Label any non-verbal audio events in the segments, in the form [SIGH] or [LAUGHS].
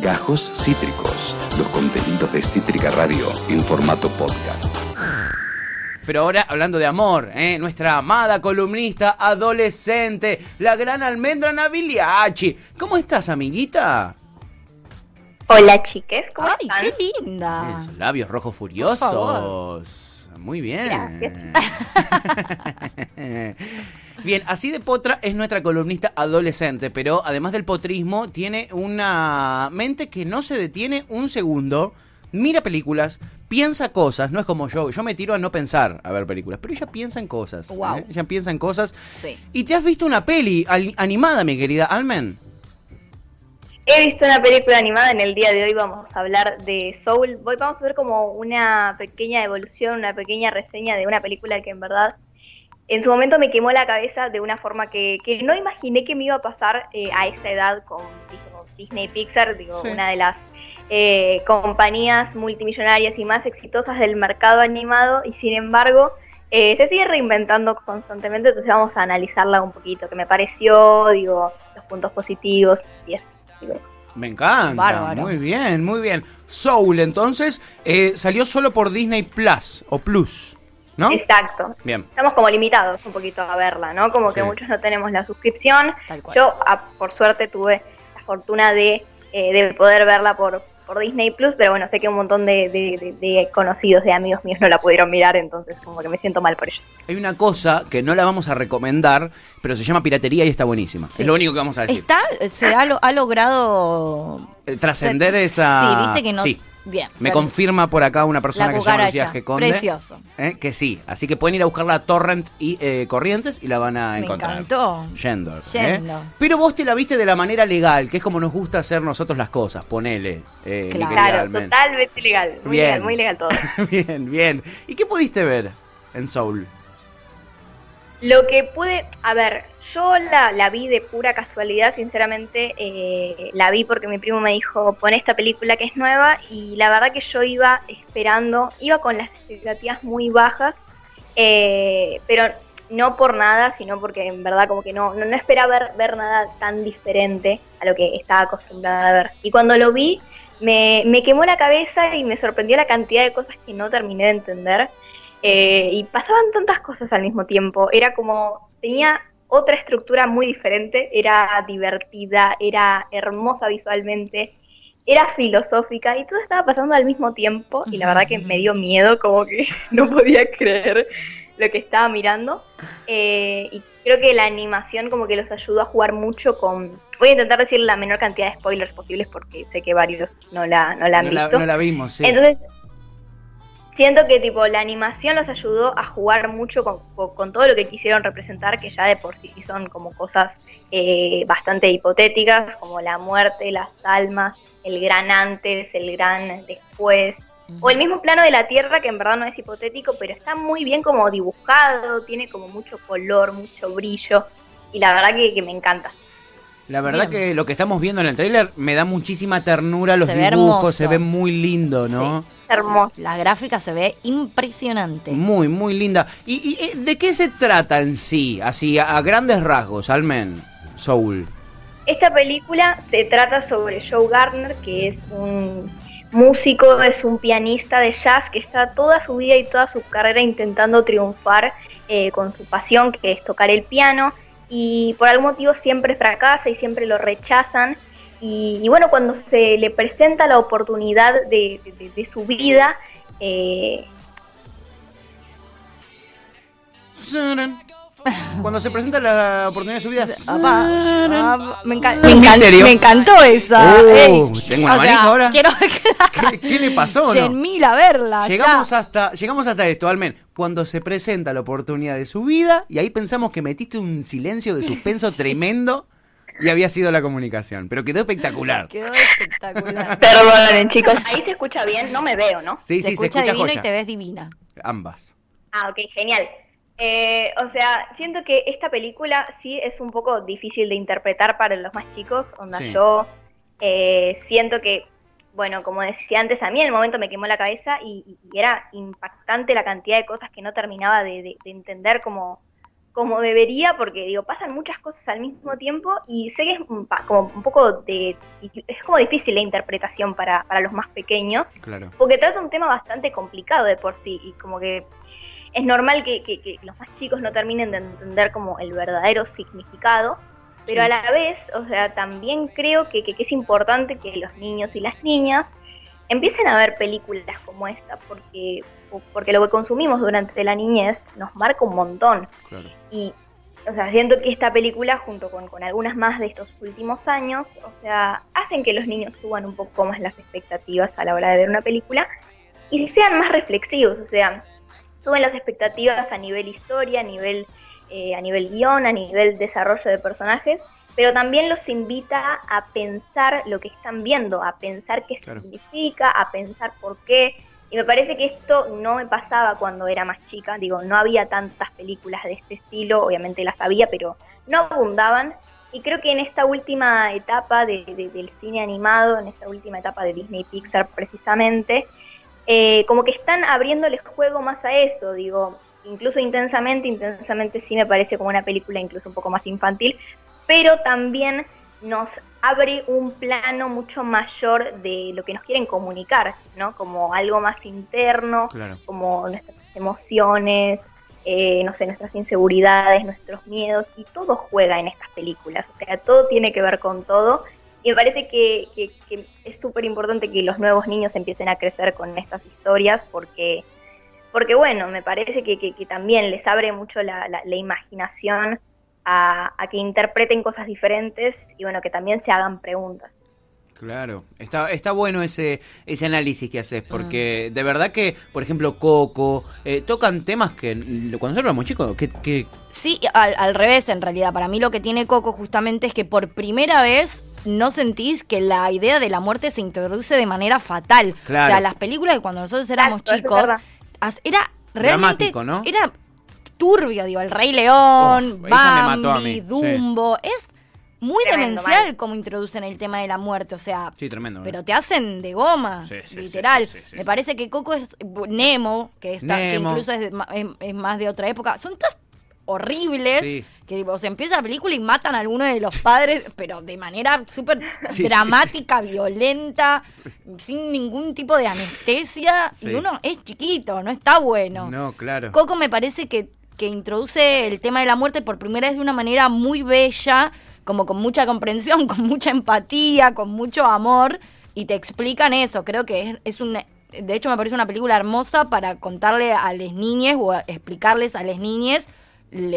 Gajos Cítricos, los contenidos de Cítrica Radio en formato podcast. Pero ahora hablando de amor, ¿eh? nuestra amada columnista adolescente, la gran almendra Naviliachi. ¿Cómo estás, amiguita? Hola, chiques, ¿cómo Ay, están? qué linda. Esos labios rojos furiosos. Muy bien. [LAUGHS] [LAUGHS] bien, así de potra es nuestra columnista adolescente, pero además del potrismo, tiene una mente que no se detiene un segundo. Mira películas, piensa cosas, no es como yo. Yo me tiro a no pensar a ver películas, pero ella piensa en cosas. Guau. ¿eh? Ella piensa en cosas. Sí. ¿Y te has visto una peli animada, mi querida Almen? He visto una película animada, en el día de hoy vamos a hablar de Soul. Voy, vamos a hacer como una pequeña evolución, una pequeña reseña de una película que en verdad en su momento me quemó la cabeza de una forma que, que no imaginé que me iba a pasar eh, a esta edad con, digo, Disney Pixar, digo, Sí. una de las eh, compañías multimillonarias y más exitosas del mercado animado y sin embargo eh, se sigue reinventando constantemente, entonces vamos a analizarla un poquito, qué me pareció, digo, los puntos positivos y eso. digo. Me encanta. Bárbaro. Muy bien, muy bien. Soul, entonces, eh, salió solo por Disney Plus o Plus, ¿no? Exacto. Bien. Estamos como limitados un poquito a verla, ¿no? Como que Sí. muchos no tenemos la suscripción. Tal cual. Yo, ah, por suerte, tuve la fortuna de, eh, de poder verla por, por Disney Plus, pero bueno, sé que un montón de, de- de- de conocidos, de amigos míos no la pudieron mirar, entonces como que me siento mal por ellos. Hay una cosa que no la vamos a recomendar, pero se llama piratería y está buenísima. Sí. Es lo único que vamos a decir. Está, se ha, lo- ha logrado Eh, trascender esa- Sí, viste que no. Sí. Bien. Me confirma por acá una persona que se llama Lucía. G. Conde. Precioso. eh, que sí. Así que pueden ir a buscarla a Torrent y eh, Corrientes y la van a Me encontrar. encantó. Yendo. ¿eh? Yendo. Pero vos te la viste de la manera legal, que es como nos gusta hacer nosotros las cosas. Ponele. eh, Claro. totalmente legal. Muy Bien. legal, muy legal todo. [LAUGHS] bien, bien. ¿Y qué pudiste ver en Soul? Lo que pude, a ver, yo la, la vi de pura casualidad, sinceramente, eh, la vi porque mi primo me dijo, pon esta película que es nueva y la verdad que yo iba esperando, iba con las expectativas muy bajas, eh, pero no por nada, sino porque en verdad como que no, no, no esperaba ver, ver nada tan diferente a lo que estaba acostumbrada a ver. Y cuando lo vi, me, me quemó la cabeza y me sorprendió la cantidad de cosas que no terminé de entender. Eh, y pasaban tantas cosas al mismo tiempo. Era como, tenía otra estructura muy diferente, era divertida, era hermosa visualmente, era filosófica y todo estaba pasando al mismo tiempo y la verdad que me dio miedo, como que [LAUGHS] no podía creer lo que estaba mirando. Eh, y creo que la animación como que los ayudó a jugar mucho con... Voy a intentar decir la menor cantidad de spoilers posibles porque sé que varios no la, no la han no, la, visto. no la vimos, sí. Entonces, siento que tipo la animación los ayudó a jugar mucho con, con- con todo lo que quisieron representar, que ya de por sí son como cosas eh, bastante hipotéticas, como la muerte, las almas, el gran antes, el gran después, o el mismo plano de la Tierra, que en verdad no es hipotético, pero está muy bien como dibujado, tiene como mucho color, mucho brillo, y la verdad que, que me encanta. La verdad Bien. que lo que estamos viendo en el tráiler me da muchísima ternura los Se dibujos, se ve muy lindo, ¿no? Sí. Hermoso. La gráfica se ve impresionante. Muy, muy linda. ¿Y, y, eh, de qué se trata en sí? Así, a, a grandes rasgos, Almen, Soul. Esta película se trata sobre Joe Gardner, que es un músico, es un pianista de jazz que está toda su vida y toda su carrera intentando triunfar eh, con su pasión, que es tocar el piano, y por algún motivo siempre fracasa y siempre lo rechazan. Y, y bueno, cuando se le presenta la oportunidad de, de- de su vida, eh, Cuando se presenta la oportunidad de su vida. Apa, ah, me, enca- Un me encan- misterio. me encantó esa. Oh, Ey, tengo una sea, manija ahora. Quiero [LAUGHS] ¿Qué, qué le pasó? no? 100.000 a verla. Llegamos ya. hasta, llegamos hasta esto, Almen. Cuando se presenta la oportunidad de su vida, y ahí pensamos que metiste un silencio de suspenso [LAUGHS] tremendo y había sido la comunicación. Pero quedó espectacular. Quedó espectacular. [LAUGHS] perdonen chicos, ahí se escucha bien, no me veo, ¿no? Sí, se sí, se escucha escucha divino joya. y te ves divina. Ambas. Ah, ok, genial. Eh, o sea, siento que esta película sí es un poco difícil de interpretar para los más chicos. Onda, Sí. yo eh, siento que, bueno, como decía antes, a mí en el momento me quemó la cabeza y, y era impactante la cantidad de cosas que no terminaba de, de- de entender como, como debería, porque digo, pasan muchas cosas al mismo tiempo y sé que es un como un poco de, es como difícil la interpretación para, para los más pequeños, Claro. porque trata un tema bastante complicado de por sí y como que es normal que, que- que los más chicos no terminen de entender como el verdadero significado, pero Sí. a la vez, o sea, también creo que- que es importante que los niños y las niñas empiecen a ver películas como esta, porque, porque lo que consumimos durante la niñez nos marca un montón. Claro. Y, o sea, siento que esta película, junto con, con algunas más de estos últimos años, o sea, hacen que los niños suban un poco más las expectativas a la hora de ver una película y sean más reflexivos, o sea, suben las expectativas a nivel historia, a nivel, eh, a nivel guion, a nivel desarrollo de personajes, pero también los invita a pensar lo que están viendo, a pensar qué Claro. significa, a pensar por qué. Y me parece que esto no me pasaba cuando era más chica, digo, no había tantas películas de este estilo, obviamente las había, pero no abundaban. Y creo que en esta última etapa de- de- del cine animado, en esta última etapa de Disney Pixar precisamente, eh, como que están abriéndoles juego más a eso, digo, incluso intensamente, intensamente sí me parece como una película incluso un poco más infantil, pero también nos abre un plano mucho mayor de lo que nos quieren comunicar, ¿no? Como algo más interno, Claro. como nuestras emociones, eh, no sé, nuestras inseguridades, nuestros miedos, y todo juega en estas películas, o sea, todo tiene que ver con todo, y me parece que, que- que es súper importante que los nuevos niños empiecen a crecer con estas historias, porque, porque bueno, me parece que, que- que también les abre mucho la, la- la imaginación a, a que interpreten cosas diferentes y bueno, que también se hagan preguntas. Claro, está, está bueno ese, ese análisis que haces, porque de verdad que, por ejemplo, Coco, eh, tocan temas que cuando nosotros éramos chicos, que, que Sí, al, al revés, en realidad. Para mí lo que tiene Coco justamente es que por primera vez no sentís que la idea de la muerte se introduce de manera fatal. Claro. O sea, las películas de cuando nosotros éramos Exacto, chicos, era realmente... Dramático, ¿no? Era turbio, digo, El Rey León, Uf, esa me Bambi, mató a mí, sí. Dumbo. Es muy Tremendo, demencial mal. como introducen el tema de la muerte. O sea, sí, tremendo. ¿no? pero te hacen de goma, Sí, sí, literal. sí, sí, sí, Me sí. parece que Coco es Nemo, que, está, que incluso es, de- ma- es- es más de otra época. Son todas horribles Sí. que o sea, empieza la película y matan a alguno de los padres, pero de manera súper [LAUGHS] Sí, dramática, sí, sí. violenta, sin ningún tipo de anestesia. Sí. Y uno es chiquito, no está bueno. No, claro. Coco me parece que, que introduce el tema de la muerte por primera vez de una manera muy bella, como con mucha comprensión, [LAUGHS] con mucha empatía, con mucho amor, y te explican eso. Creo que es, es un... De hecho, me parece una película hermosa para contarle a las niñas o explicarles a las niñas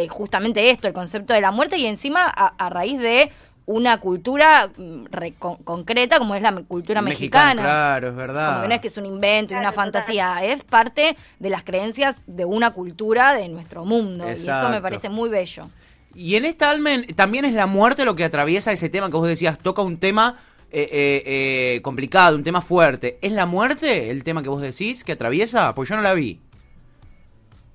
justamente esto, el concepto de la muerte, y encima a raíz de una cultura mm, re- con- concreta como es la cultura mexicana. Claro, es verdad. Como que no es que es un invento y una fantasía, es parte de las creencias de una cultura de nuestro mundo. Y eso me parece muy bello. Y en esta Almen también es la muerte lo que atraviesa ese tema que vos decías, toca un tema eh, eh, eh, complicado, un tema fuerte. ¿Es la muerte el tema que vos decís que atraviesa? Pues yo no la vi.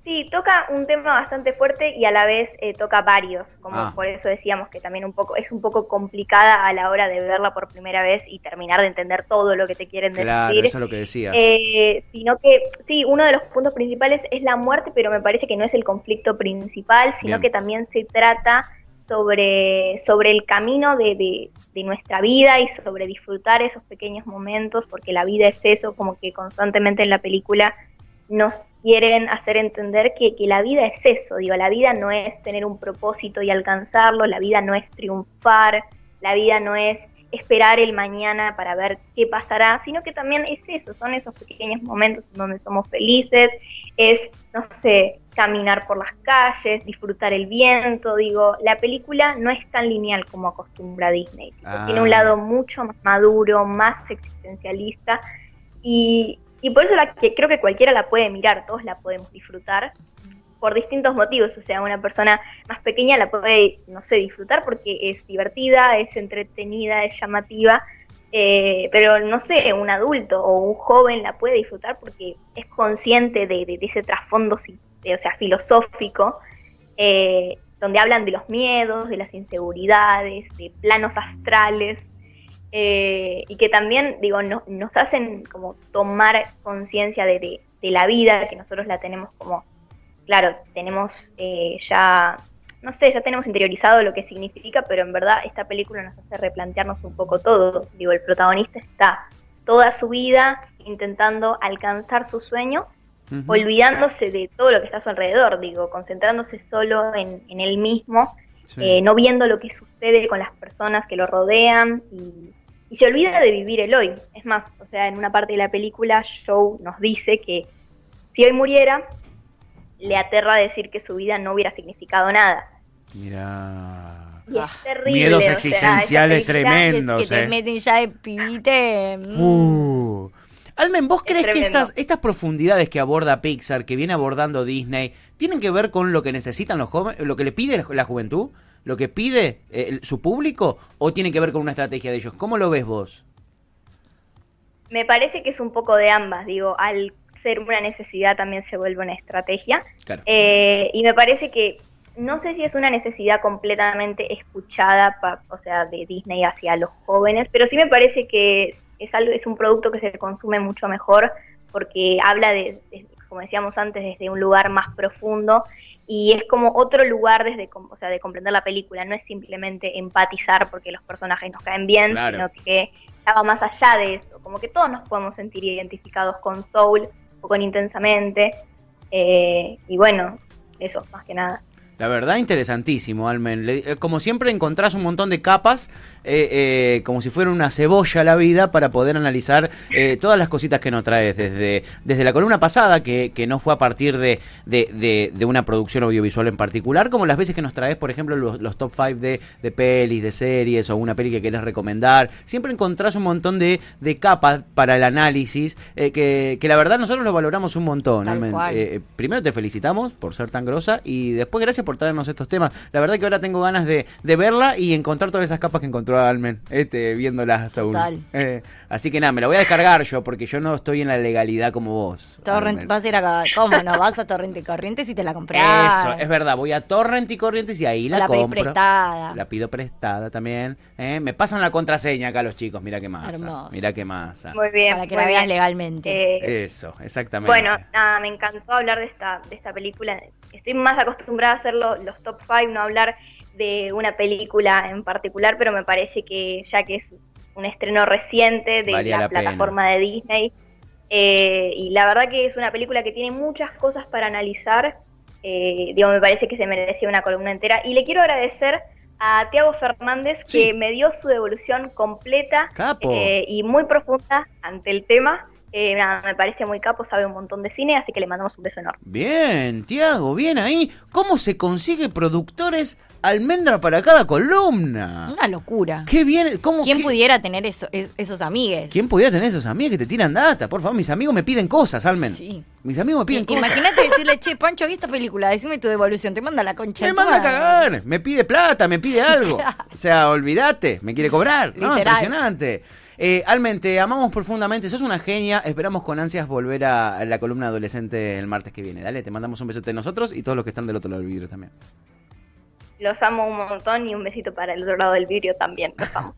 Sí, toca un tema bastante fuerte y a la vez eh, toca varios, como Ah. por eso decíamos que también un poco es un poco complicada a la hora de verla por primera vez y terminar de entender todo lo que te quieren Claro, decir. eso es lo que decías. Eh, sino que sí, uno de los puntos principales es la muerte, pero me parece que no es el conflicto principal, sino Bien. que también se trata sobre, sobre el camino de, de- de nuestra vida y sobre disfrutar esos pequeños momentos, porque la vida es eso, como que constantemente en la película nos quieren hacer entender que, que la vida es eso, digo, la vida no es tener un propósito y alcanzarlo, la vida no es triunfar, la vida no es esperar el mañana para ver qué pasará, sino que también es eso, son esos pequeños momentos en donde somos felices, es, no sé, caminar por las calles, disfrutar el viento, digo, la película no es tan lineal como acostumbra Disney, Ah. tiene un lado mucho más maduro, más existencialista, y, y por eso la que creo que cualquiera la puede mirar, todos la podemos disfrutar por distintos motivos, o sea, una persona más pequeña la puede, no sé, disfrutar porque es divertida, es entretenida, es llamativa, eh, pero no sé, un adulto o un joven la puede disfrutar porque es consciente de, de- de ese trasfondo, o sea, filosófico, eh, donde hablan de los miedos, de las inseguridades, de planos astrales, eh, y que también, digo, no- nos hacen como tomar conciencia de, de- de la vida, que nosotros la tenemos como, claro, tenemos eh, ya no sé, ya tenemos interiorizado lo que significa, pero en verdad esta película nos hace replantearnos un poco todo. Digo, el protagonista está toda su vida intentando alcanzar su sueño, olvidándose de todo lo que está a su alrededor, digo, concentrándose solo en, en él mismo, Sí. eh, no viendo lo que sucede con las personas que lo rodean y, y se olvida de vivir el hoy. Es más, o sea, en una parte de la película, Joe nos dice que si hoy muriera, le aterra decir que su vida no hubiera significado nada. Mira. Y es Ah, terrible. miedos o sea, existenciales película- Que, tremendos. que te eh. meten ya de pibite. mm. Uh. Almen, ¿vos Es crees que estas, estas profundidades que aborda Pixar, que viene abordando Disney, tienen que ver con lo que necesitan los jóvenes, lo que le pide la juventud, lo que pide eh, su público, o tienen que ver con una estrategia de ellos? ¿Cómo lo ves vos? Me parece que es un poco de ambas, digo, al ser una necesidad también se vuelve una estrategia. Claro. Eh, y me parece que no sé si es una necesidad completamente escuchada, pa- o sea, de Disney hacia los jóvenes, pero sí me parece que es, es algo, es un producto que se consume mucho mejor porque habla de, de- como decíamos antes, desde un lugar más profundo y es como otro lugar desde, o sea, de comprender la película. No es simplemente empatizar porque los personajes nos caen bien, Claro. sino que ya va más allá de eso. Como que todos nos podemos sentir identificados con Soul o con Intensamente. Eh, y bueno, eso, más que nada. La verdad, interesantísimo, Almen. Le- eh, como siempre, encontrás un montón de capas, eh, eh, como si fuera una cebolla la vida, para poder analizar eh, todas las cositas que nos traes. Desde, desde la columna pasada, que, que no fue a partir de, de, de- de una producción audiovisual en particular, como las veces que nos traes, por ejemplo, los, los top 5 de, de pelis, de series, o una peli que querés recomendar. Siempre encontrás un montón de, de capas para el análisis, eh, que, que la verdad nosotros lo valoramos un montón, Almen. eh, primero te felicitamos por ser tan grosa y después gracias por traernos estos temas. La verdad que ahora tengo ganas de, de verla y encontrar todas esas capas que encontró Almen, este, viéndolas aún. Total. Eh, así que nada, me la voy a descargar yo porque yo no estoy en la legalidad como vos. Torrent, Almen. vas a ir acá. ¿Cómo no? Vas a Torrent y Corrientes y te la compras. Eso, es verdad, voy a Torrent y Corrientes y ahí la, La pedís compro. prestada. La pido prestada también. eh. Me pasan la contraseña acá los chicos, mira qué masa. Hermoso. Mira qué masa. Muy bien. Para que la veas legalmente. Eh, Eso, exactamente. Bueno, nada, me encantó hablar de esta, de esta película. Estoy más acostumbrada a hacer lo- los top 5, no hablar de una película en particular, pero me parece que ya que es un estreno reciente de Valía la, plataforma de Disney, eh, y la verdad que es una película que tiene muchas cosas para analizar, eh, digo, me parece que se merecía una columna entera. Y le quiero agradecer a Tiago Fernández Sí. que me dio su devolución completa eh, y muy profunda ante el tema. Eh, nada, me parece muy capo, sabe un montón de cine, así que le mandamos un beso enorme. Bien, Tiago, bien ahí. ¿Cómo se consigue productores almendra para cada columna? Una locura. Qué bien, ¿cómo ¿Quién qué- pudiera tener eso- es- esos amigues? ¿Quién pudiera tener esos amigos que te tiran data? Por favor, mis amigos me piden cosas, Almen. Sí. Mis amigos me piden cosas. Imagínate decirle, che, Pancho, vi esta película, decime tu devolución, te manda la concha. Me manda a cagar, me pide plata, me pide algo. O sea, olvídate, me quiere cobrar. No, impresionante. Eh, Almen, te amamos profundamente, sos una genia. Esperamos con ansias volver a la columna adolescente el martes que viene. Dale, te mandamos un besote de nosotros y todos los que están del otro lado del vidrio también. Los amo un montón y un besito para el otro lado del vidrio también. Los amo.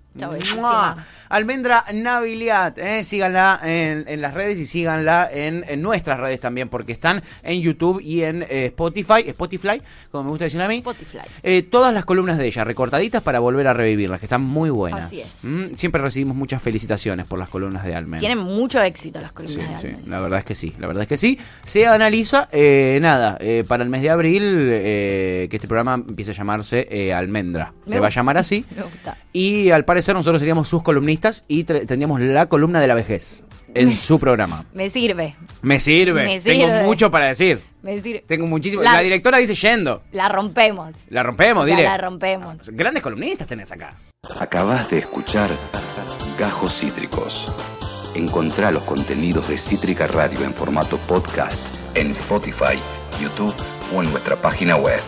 Almendra Naviliat, eh, síganla en, en las redes y síganla en, en nuestras redes también, porque están en YouTube y en eh, Spotify, Spotify, como me gusta decir a mí. Spotify. Eh, todas las columnas de ella, recortaditas para volver a revivirlas, que están muy buenas. Así es. Mm, siempre recibimos muchas felicitaciones por las columnas de Almen. Tienen mucho éxito las Sí, columnas sí, de Almen. la verdad es que sí, la verdad es que sí. Se analiza, eh, nada, para el mes de abril, que este programa empiece a llamarse Almendra. Me Se va a llamar así. [LAUGHS] Me gusta. Y al parecer nosotros seríamos sus columnistas y tendríamos la columna de la vejez en su programa. Me sirve, Me sirve, Me tengo sirve. mucho para decir. me sirve. Tengo muchísimo. La- La, directora dice yendo. La rompemos. La rompemos, O sea, dile. la rompemos. Grandes columnistas tenés acá. Acabas de escuchar Gajos Cítricos. Encontrá los contenidos de Cítrica Radio en formato podcast en Spotify, YouTube o en nuestra página web.